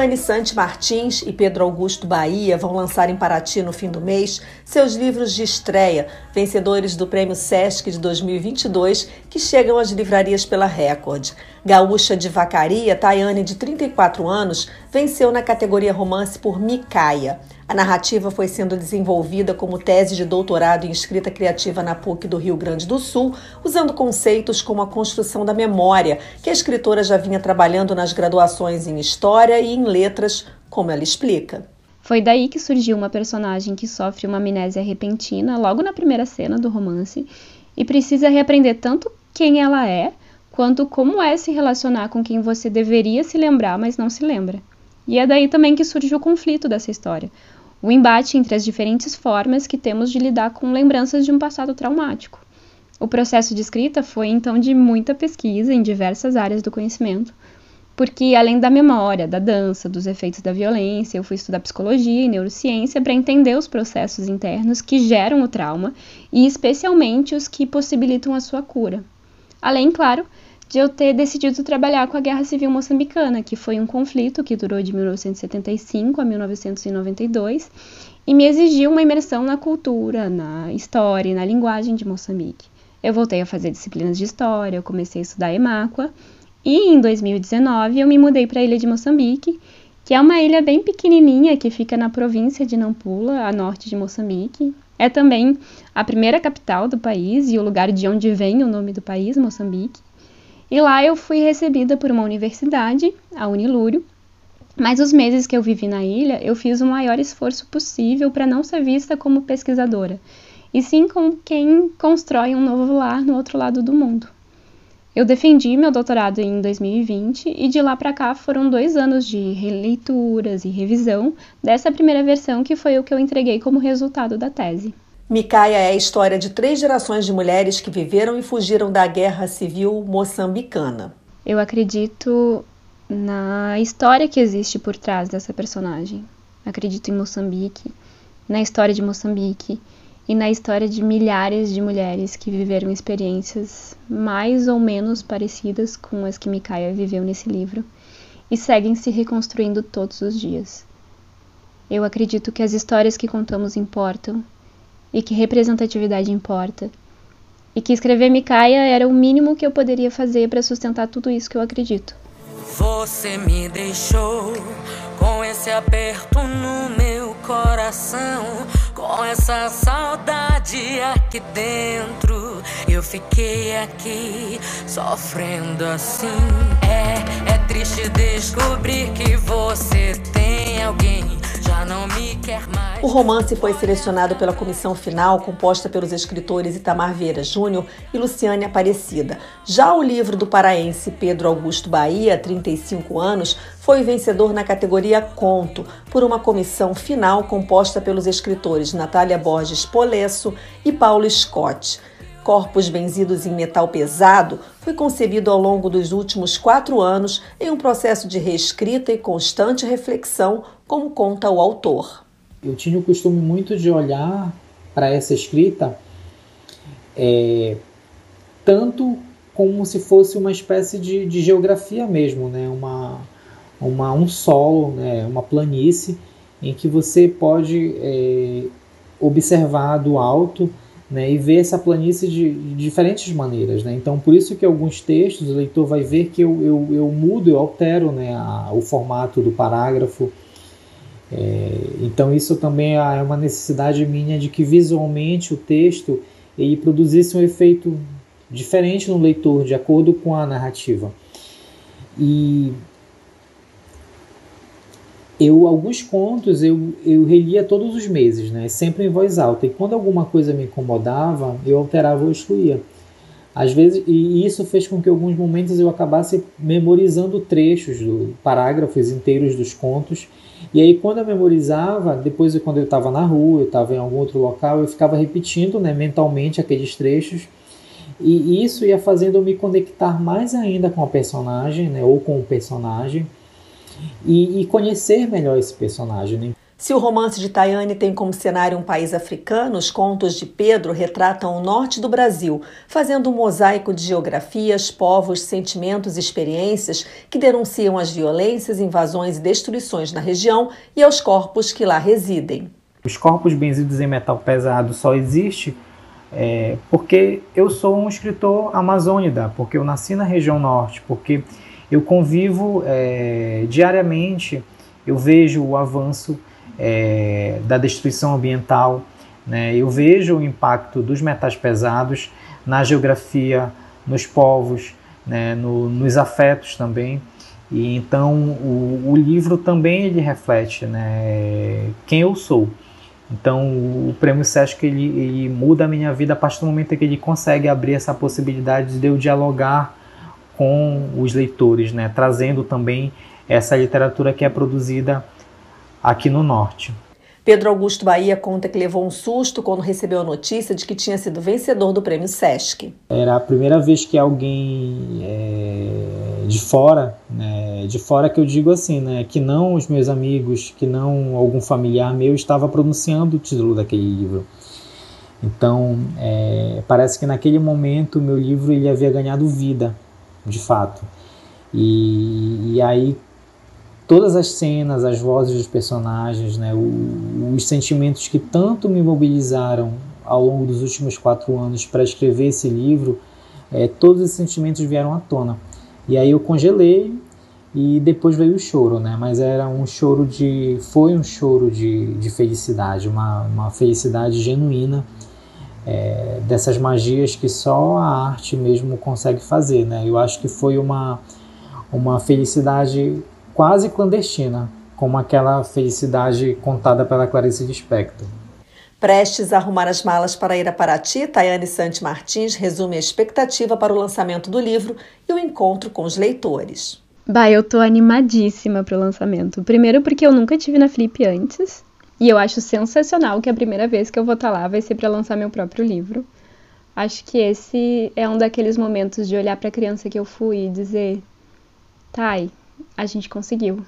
Tayane Sante Martins e Pedro Augusto Bahia vão lançar em Paraty no fim do mês seus livros de estreia, vencedores do Prêmio Sesc de 2022, que chegam às livrarias pela Record. Gaúcha de Vacaria, Tayane, de 34 anos, venceu na categoria romance por Micaia. A narrativa foi sendo desenvolvida como tese de doutorado em escrita criativa na PUC do Rio Grande do Sul, usando conceitos como a construção da memória, que a escritora já vinha trabalhando nas graduações em História e em Letras, como ela explica. Foi daí que surgiu uma personagem que sofre uma amnésia repentina logo na primeira cena do romance e precisa reaprender tanto quem ela é, quanto como é se relacionar com quem você deveria se lembrar, mas não se lembra. E é daí também que surge o conflito dessa história o embate entre as diferentes formas que temos de lidar com lembranças de um passado traumático. O processo de escrita foi então de muita pesquisa em diversas áreas do conhecimento, porque além da memória, da dança, dos efeitos da violência, eu fui estudar psicologia e neurociência para entender os processos internos que geram o trauma e especialmente os que possibilitam a sua cura. Além, claro, de eu ter decidido trabalhar com a Guerra Civil Moçambicana, que foi um conflito que durou de 1975 a 1992 e me exigiu uma imersão na cultura, na história e na linguagem de Moçambique. Eu voltei a fazer disciplinas de história, eu comecei a estudar Emáqua e em 2019 eu me mudei para a ilha de Moçambique, que é uma ilha bem pequenininha que fica na província de Nampula, a norte de Moçambique. É também a primeira capital do país e o lugar de onde vem o nome do país, Moçambique. E lá eu fui recebida por uma universidade, a Unilúrio, mas os meses que eu vivi na ilha, eu fiz o maior esforço possível para não ser vista como pesquisadora, e sim como quem constrói um novo lar no outro lado do mundo. Eu defendi meu doutorado em 2020 e de lá para cá foram dois anos de releituras e revisão dessa primeira versão que foi o que eu entreguei como resultado da tese. Micaia é a história de três gerações de mulheres que viveram e fugiram da guerra civil moçambicana. Eu acredito na história que existe por trás dessa personagem. Acredito em Moçambique, na história de Moçambique e na história de milhares de mulheres que viveram experiências mais ou menos parecidas com as que Micaia viveu nesse livro e seguem se reconstruindo todos os dias. Eu acredito que as histórias que contamos importam e que representatividade importa. E que escrever Micaia era o mínimo que eu poderia fazer para sustentar tudo isso que eu acredito. Você me deixou com esse aperto no meu coração, com essa saudade aqui dentro. Eu fiquei aqui sofrendo assim. É, é triste descobrir que você tem alguém o romance foi selecionado pela comissão final, composta pelos escritores Itamar Vieira Júnior e Luciane Aparecida. Já o livro do paraense Pedro Augusto Bahia, 35 anos, foi vencedor na categoria Conto, por uma comissão final composta pelos escritores Natália Borges Polesso e Paulo Scott. Corpos Benzidos em Metal Pesado foi concebido ao longo dos últimos quatro anos em um processo de reescrita e constante reflexão como conta o autor. Eu tinha o costume muito de olhar para essa escrita é, tanto como se fosse uma espécie de, de geografia mesmo, né? uma, uma, um solo, né? uma planície, em que você pode é, observar do alto né, e ver essa planície de, de, diferentes maneiras. Né? Então, por isso que alguns textos o leitor vai ver que eu, eu, eu mudo, eu altero né, a, o formato do parágrafo, é, então isso também é uma necessidade minha de que visualmente o texto ele produzisse um efeito diferente no leitor, de acordo com a narrativa. E eu alguns contos eu, eu relia todos os meses, né? sempre em voz alta. E quando alguma coisa me incomodava, eu alterava ou excluía. Às vezes, e isso fez com que alguns momentos eu acabasse memorizando trechos, do, parágrafos inteiros dos contos. E aí, quando eu memorizava, depois quando eu estava na rua, eu estava em algum outro local, eu ficava repetindo né, mentalmente aqueles trechos. E isso ia fazendo eu me conectar mais ainda com a personagem, né, ou com o personagem, e, e conhecer melhor esse personagem. Né? Se o romance de Tayane tem como cenário um país africano, os contos de Pedro retratam o norte do Brasil, fazendo um mosaico de geografias, povos, sentimentos e experiências que denunciam as violências, invasões e destruições na região e aos corpos que lá residem. Os corpos benzidos em metal pesado só existem é, porque eu sou um escritor amazônida, porque eu nasci na região norte, porque eu convivo é, diariamente, eu vejo o avanço é, da destruição ambiental. Né? Eu vejo o impacto dos metais pesados na geografia, nos povos, né? no, nos afetos também. E então o, o, livro também ele reflete né? quem eu sou. Então o prêmio Sesc ele, ele muda a minha vida a partir do momento que ele consegue abrir essa possibilidade de eu dialogar com os leitores, né? trazendo também essa literatura que é produzida aqui no norte. Pedro Augusto Bahia conta que levou um susto quando recebeu a notícia de que tinha sido vencedor do prêmio Sesc. Era a primeira vez que alguém é, de fora, né, de fora que eu digo assim, né, que não os meus amigos, que não algum familiar meu estava pronunciando o título daquele livro. Então, é, parece que naquele momento o meu livro ele havia ganhado vida, de fato. E, e aí todas as cenas, as vozes dos personagens, né, os sentimentos que tanto me mobilizaram ao longo dos últimos quatro anos para escrever esse livro, é, todos esses sentimentos vieram à tona. E aí eu congelei e depois veio o choro, né? Mas era um choro de, foi um choro de, de felicidade, uma, uma felicidade genuína é, dessas magias que só a arte mesmo consegue fazer, né? Eu acho que foi uma uma felicidade quase clandestina, como aquela felicidade contada pela Clarice Lispector. Prestes a arrumar as malas para ir a Paraty, Tayane Santi Martins resume a expectativa para o lançamento do livro e o encontro com os leitores. Bah, eu tô animadíssima para o lançamento. Primeiro porque eu nunca tive na Flip antes, e eu acho sensacional que a primeira vez que eu vou estar tá lá vai ser para lançar meu próprio livro. Acho que esse é um daqueles momentos de olhar para a criança que eu fui e dizer: "Tai, a gente conseguiu.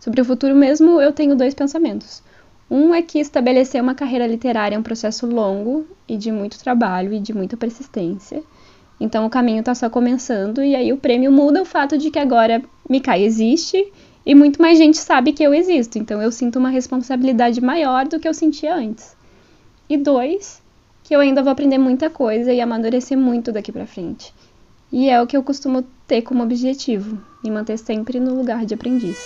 Sobre o futuro mesmo, eu tenho dois pensamentos. Um é que estabelecer uma carreira literária é um processo longo e de muito trabalho e de muita persistência. Então o caminho está só começando e aí o prêmio muda o fato de que agora Mikai existe e muito mais gente sabe que eu existo. Então eu sinto uma responsabilidade maior do que eu sentia antes. E dois, que eu ainda vou aprender muita coisa e amadurecer muito daqui para frente. E é o que eu costumo ter como objetivo, me manter sempre no lugar de aprendiz.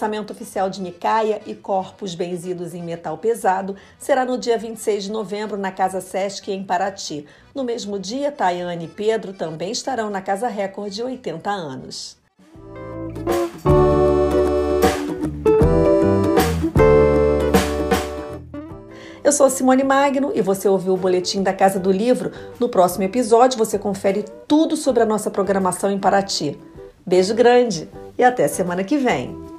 Lançamento oficial de Micaia e Corpos Benzidos em Metal Pesado será no dia 26 de novembro na Casa Sesc, em Paraty. No mesmo dia, Tayane e Pedro também estarão na Casa Record de 80 anos. Eu sou Simone Magno e você ouviu o boletim da Casa do Livro. No próximo episódio você confere tudo sobre a nossa programação em Paraty. Beijo grande e até semana que vem.